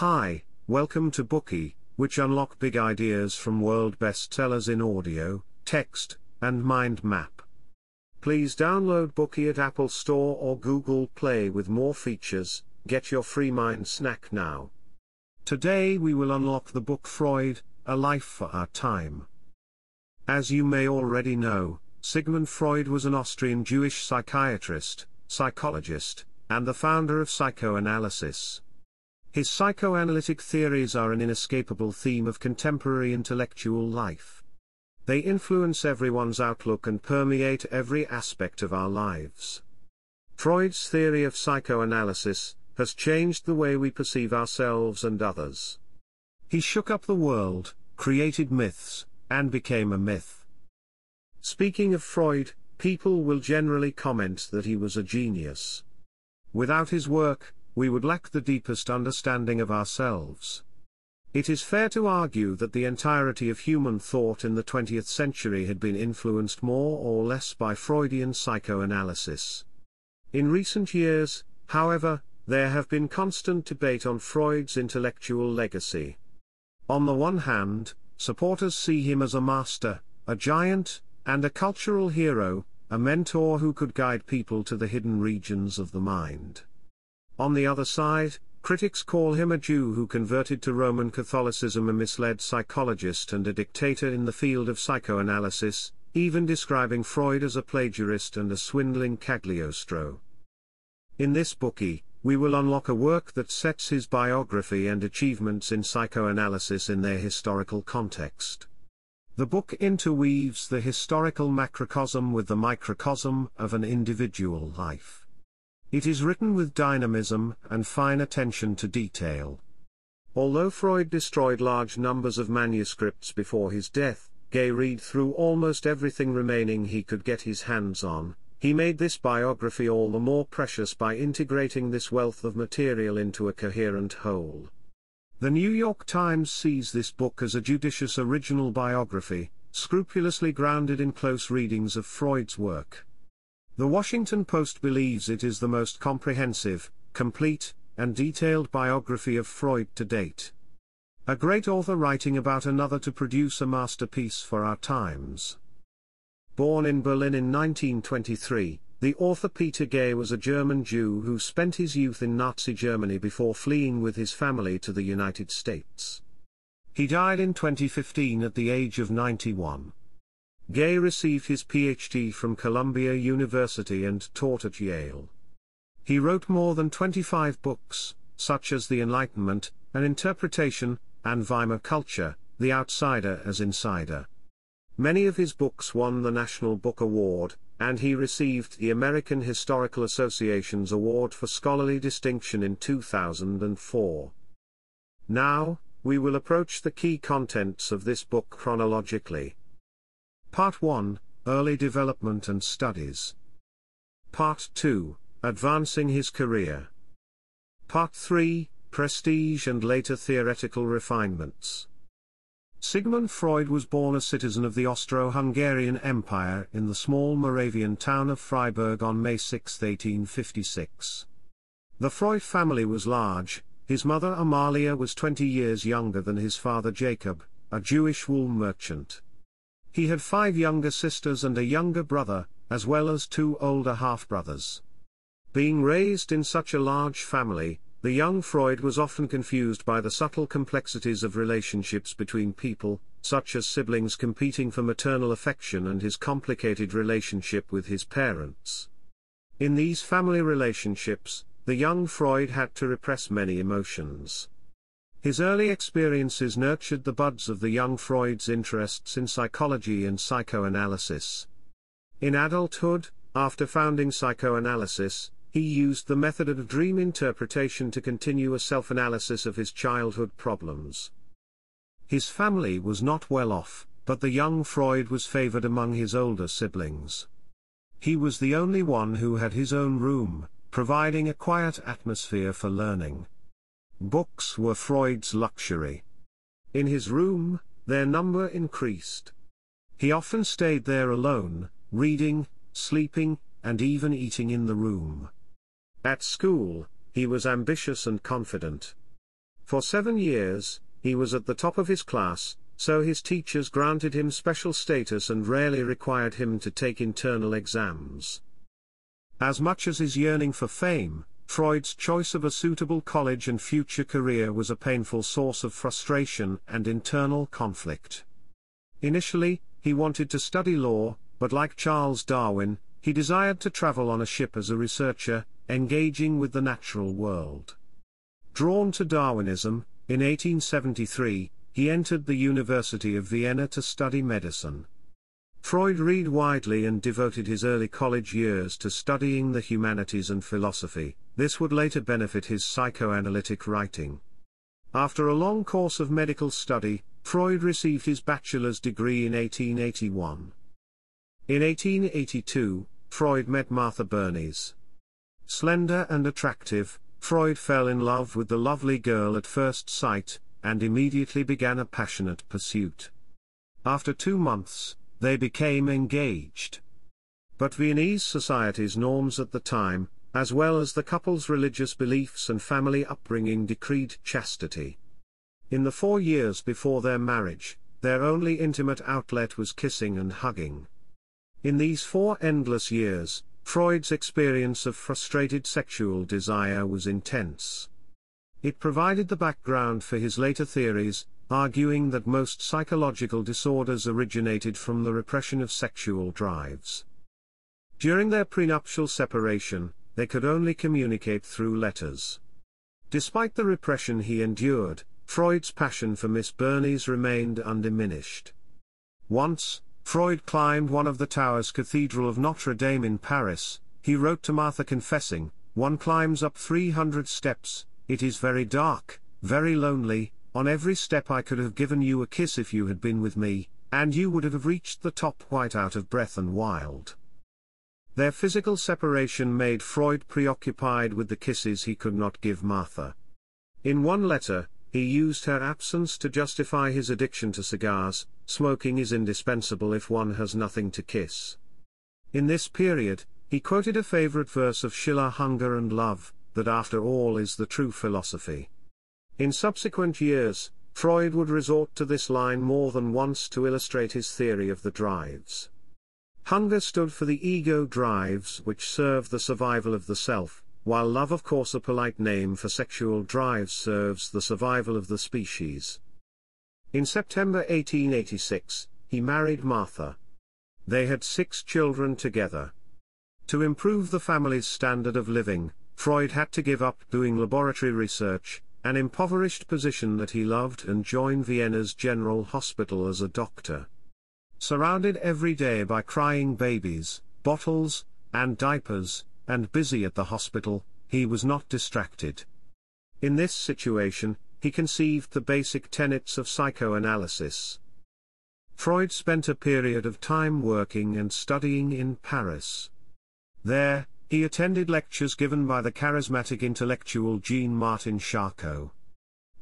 Hi, welcome to Bookey, which unlock big ideas from world bestsellers in audio, text, and mind map. Please download Bookey at Apple Store or Google Play with more features. Get your free mind snack now. Today we will unlock the book Freud, A Life for Our Time. As you may already know, Sigmund Freud was an Austrian Jewish psychiatrist, psychologist, and the founder of psychoanalysis. His psychoanalytic theories are an inescapable theme of contemporary intellectual life. They influence everyone's outlook and permeate every aspect of our lives. Freud's theory of psychoanalysis has changed the way we perceive ourselves and others. He shook up the world, created myths, and became a myth. Speaking of Freud, people will generally comment that he was a genius. Without his work, we would lack the deepest understanding of ourselves. It is fair to argue that the entirety of human thought in the 20th century had been influenced more or less by Freudian psychoanalysis. In recent years, however, there have been constant debate on Freud's intellectual legacy. On the one hand, supporters see him as a master, a giant, and a cultural hero, a mentor who could guide people to the hidden regions of the mind. On the other side, critics call him a Jew who converted to Roman Catholicism, a misled psychologist and a dictator in the field of psychoanalysis, even describing Freud as a plagiarist and a swindling Cagliostro. In this bookie, we will unlock a work that sets his biography and achievements in psychoanalysis in their historical context. The book interweaves the historical macrocosm with the microcosm of an individual life. It is written with dynamism and fine attention to detail. Although Freud destroyed large numbers of manuscripts before his death, Gay read through almost everything remaining he could get his hands on, he made this biography all the more precious by integrating this wealth of material into a coherent whole. The New York Times sees this book as a judicious original biography, scrupulously grounded in close readings of Freud's work. The Washington Post believes it is the most comprehensive, complete, and detailed biography of Freud to date. A great author writing about another to produce a masterpiece for our times. Born in Berlin in 1923, the author Peter Gay was a German Jew who spent his youth in Nazi Germany before fleeing with his family to the United States. He died in 2015 at the age of 91. Gay received his PhD from Columbia University and taught at Yale. He wrote more than 25 books, such as The Enlightenment, An Interpretation, and Weimar Culture, The Outsider as Insider. Many of his books won the National Book Award, and he received the American Historical Association's Award for Scholarly Distinction in 2004. Now, we will approach the key contents of this book chronologically. Part 1 Early Development and Studies. Part 2 Advancing his career. Part 3 Prestige and later theoretical refinements. Sigmund Freud was born a citizen of the Austro-Hungarian Empire in the small Moravian town of Freiberg on May 6, 1856. The Freud family was large, his mother Amalia was 20 years younger than his father Jacob, a Jewish wool merchant. He had five younger sisters and a younger brother, as well as two older half-brothers. Being raised in such a large family, the young Freud was often confused by the subtle complexities of relationships between people, such as siblings competing for maternal affection and his complicated relationship with his parents. In these family relationships, the young Freud had to repress many emotions. His early experiences nurtured the buds of the young Freud's interests in psychology and psychoanalysis. In adulthood, after founding psychoanalysis, he used the method of dream interpretation to continue a self-analysis of his childhood problems. His family was not well off, but the young Freud was favored among his older siblings. He was the only one who had his own room, providing a quiet atmosphere for learning. Books were Freud's luxury. In his room, their number increased. He often stayed there alone, reading, sleeping, and even eating in the room. At school, he was ambitious and confident. For seven years, he was at the top of his class, so his teachers granted him special status and rarely required him to take internal exams. As much as his yearning for fame, Freud's choice of a suitable college and future career was a painful source of frustration and internal conflict. Initially, he wanted to study law, but like Charles Darwin, he desired to travel on a ship as a researcher, engaging with the natural world. Drawn to Darwinism, in 1873, he entered the University of Vienna to study medicine. Freud read widely and devoted his early college years to studying the humanities and philosophy, this would later benefit his psychoanalytic writing. After a long course of medical study, Freud received his bachelor's degree in 1881. In 1882, Freud met Martha Bernays. Slender and attractive, Freud fell in love with the lovely girl at first sight, and immediately began a passionate pursuit. After two months, they became engaged. But Viennese society's norms at the time, as well as the couple's religious beliefs and family upbringing decreed chastity. In the four years before their marriage, their only intimate outlet was kissing and hugging. In these four endless years, Freud's experience of frustrated sexual desire was intense. It provided the background for his later theories, arguing that most psychological disorders originated from the repression of sexual drives. During their prenuptial separation, they could only communicate through letters. Despite the repression he endured, Freud's passion for Miss Bernays remained undiminished. Once, Freud climbed one of the towers Cathedral of Notre Dame in Paris, he wrote to Martha confessing, one climbs up 300 steps, it is very dark, very lonely, on every step I could have given you a kiss if you had been with me, and you would have reached the top quite out of breath and wild. Their physical separation made Freud preoccupied with the kisses he could not give Martha. In one letter, he used her absence to justify his addiction to cigars, smoking is indispensable if one has nothing to kiss. In this period, he quoted a favorite verse of Schiller Hunger and Love, that after all is the true philosophy. In subsequent years, Freud would resort to this line more than once to illustrate his theory of the drives. Hunger stood for the ego drives which serve the survival of the self, while love of course a polite name for sexual drives serves the survival of the species. In September 1886, he married Martha. They had six children together. To improve the family's standard of living, Freud had to give up doing laboratory research, an impoverished position that he loved and join Vienna's General Hospital as a doctor. Surrounded every day by crying babies, bottles, and diapers, and busy at the hospital, he was not distracted. In this situation, he conceived the basic tenets of psychoanalysis. Freud spent a period of time working and studying in Paris. There, he attended lectures given by the charismatic intellectual Jean-Martin Charcot.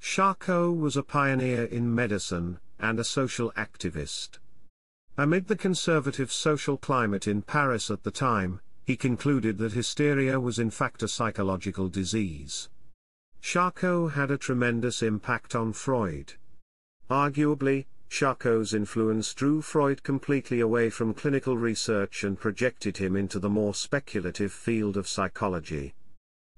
Charcot was a pioneer in medicine, and a social activist. Amid the conservative social climate in Paris at the time, he concluded that hysteria was in fact a psychological disease. Charcot had a tremendous impact on Freud. Arguably, Charcot's influence drew Freud completely away from clinical research and projected him into the more speculative field of psychology.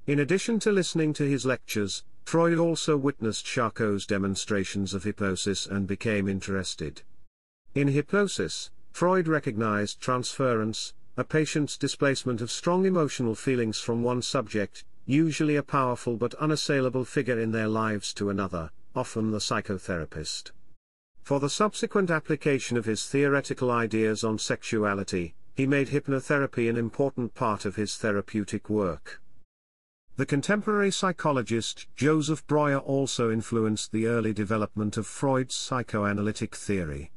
In addition to listening to his lectures, Freud also witnessed Charcot's demonstrations of hypnosis and became interested. In hypnosis, Freud recognized transference, a patient's displacement of strong emotional feelings from one subject, usually a powerful but unassailable figure in their lives to another, often the psychotherapist. For the subsequent application of his theoretical ideas on sexuality, he made hypnotherapy an important part of his therapeutic work. The contemporary psychologist Joseph Breuer also influenced the early development of Freud's psychoanalytic theory.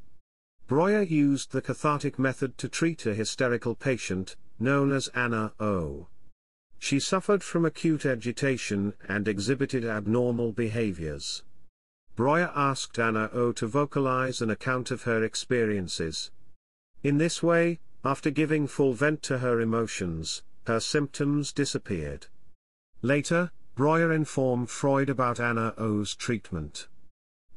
Breuer used the cathartic method to treat a hysterical patient, known as Anna O. She suffered from acute agitation and exhibited abnormal behaviors. Breuer asked Anna O to vocalize an account of her experiences. In this way, after giving full vent to her emotions, her symptoms disappeared. Later, Breuer informed Freud about Anna O's treatment.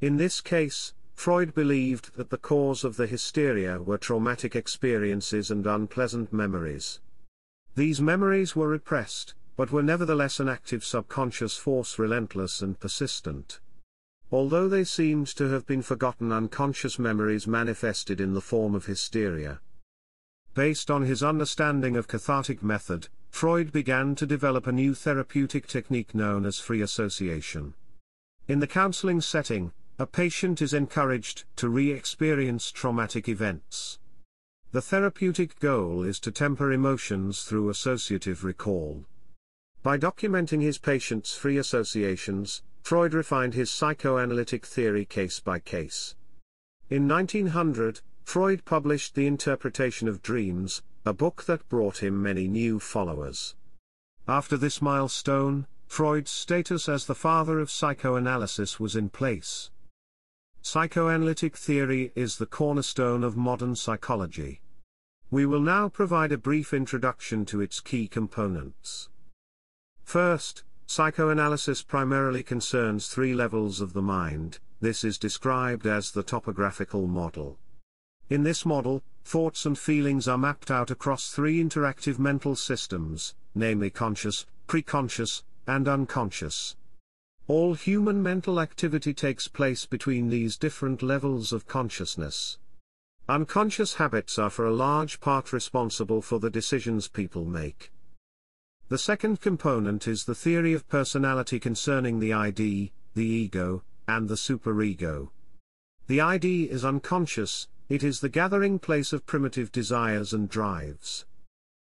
In this case, Freud believed that the cause of the hysteria were traumatic experiences and unpleasant memories. These memories were repressed, but were nevertheless an active subconscious force relentless and persistent. Although they seemed to have been forgotten unconscious memories manifested in the form of hysteria. Based on his understanding of cathartic method, Freud began to develop a new therapeutic technique known as free association. In the counseling setting, a patient is encouraged to re-experience traumatic events. The therapeutic goal is to temper emotions through associative recall. By documenting his patient's free associations, Freud refined his psychoanalytic theory case by case. In 1900, Freud published The Interpretation of Dreams, a book that brought him many new followers. After this milestone, Freud's status as the father of psychoanalysis was in place. Psychoanalytic theory is the cornerstone of modern psychology. We will now provide a brief introduction to its key components. First, psychoanalysis primarily concerns three levels of the mind, this is described as the topographical model. In this model, thoughts and feelings are mapped out across three interactive mental systems, namely conscious, preconscious, and unconscious. All human mental activity takes place between these different levels of consciousness. Unconscious habits are for a large part responsible for the decisions people make. The second component is the theory of personality concerning the ID, the ego, and the superego. The ID is unconscious, it is the gathering place of primitive desires and drives.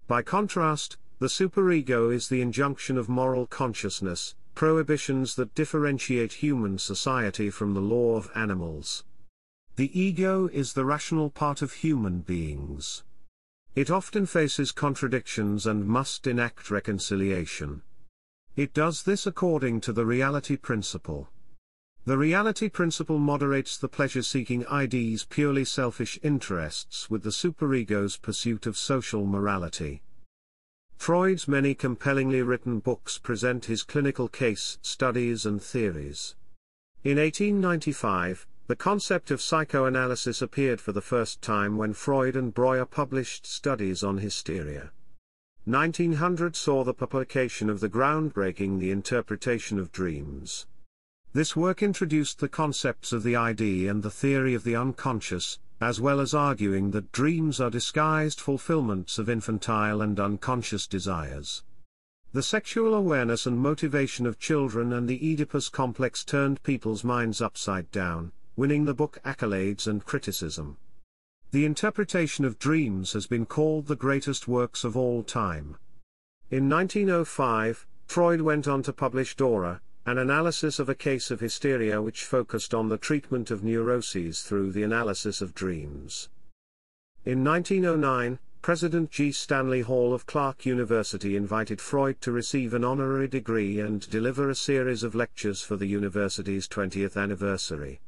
By contrast, the superego is the injunction of moral consciousness, prohibitions that differentiate human society from the law of animals. The ego is the rational part of human beings. It often faces contradictions and must enact reconciliation. It does this according to the reality principle. The reality principle moderates the pleasure-seeking ID's purely selfish interests with the superego's pursuit of social morality. Freud's many compellingly written books present his clinical case studies and theories. In 1895, the concept of psychoanalysis appeared for the first time when Freud and Breuer published studies on hysteria. 1900 saw the publication of the groundbreaking The Interpretation of Dreams. This work introduced the concepts of the ID and the theory of the unconscious, as well as arguing that dreams are disguised fulfillments of infantile and unconscious desires. The sexual awareness and motivation of children and the Oedipus complex turned people's minds upside down, winning the book accolades and criticism. The interpretation of dreams has been called the greatest works of all time. In 1905, Freud went on to publish Dora, an analysis of a case of hysteria which focused on the treatment of neuroses through the analysis of dreams. In 1909, President G. Stanley Hall of Clark University invited Freud to receive an honorary degree and deliver a series of lectures for the university's 20th anniversary.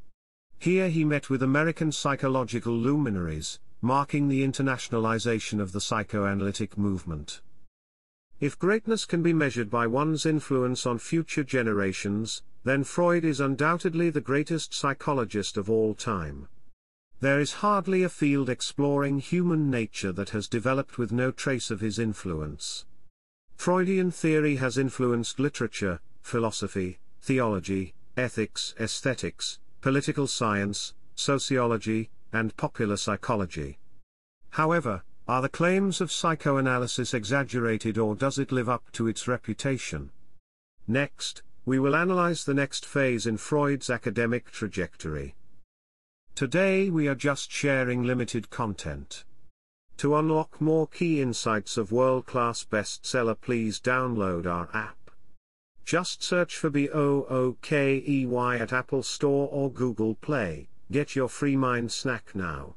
Here he met with American psychological luminaries, marking the internationalization of the psychoanalytic movement. If greatness can be measured by one's influence on future generations, then Freud is undoubtedly the greatest psychologist of all time. There is hardly a field exploring human nature that has developed with no trace of his influence. Freudian theory has influenced literature, philosophy, theology, ethics, aesthetics, political science, sociology, and popular psychology. However, are the claims of psychoanalysis exaggerated or does it live up to its reputation? Next, we will analyze the next phase in Freud's academic trajectory. Today we are just sharing limited content. To unlock more key insights of world-class bestseller please download our app. Just search for B-O-O-K-E-Y at Apple Store or Google Play, get your free mind snack now.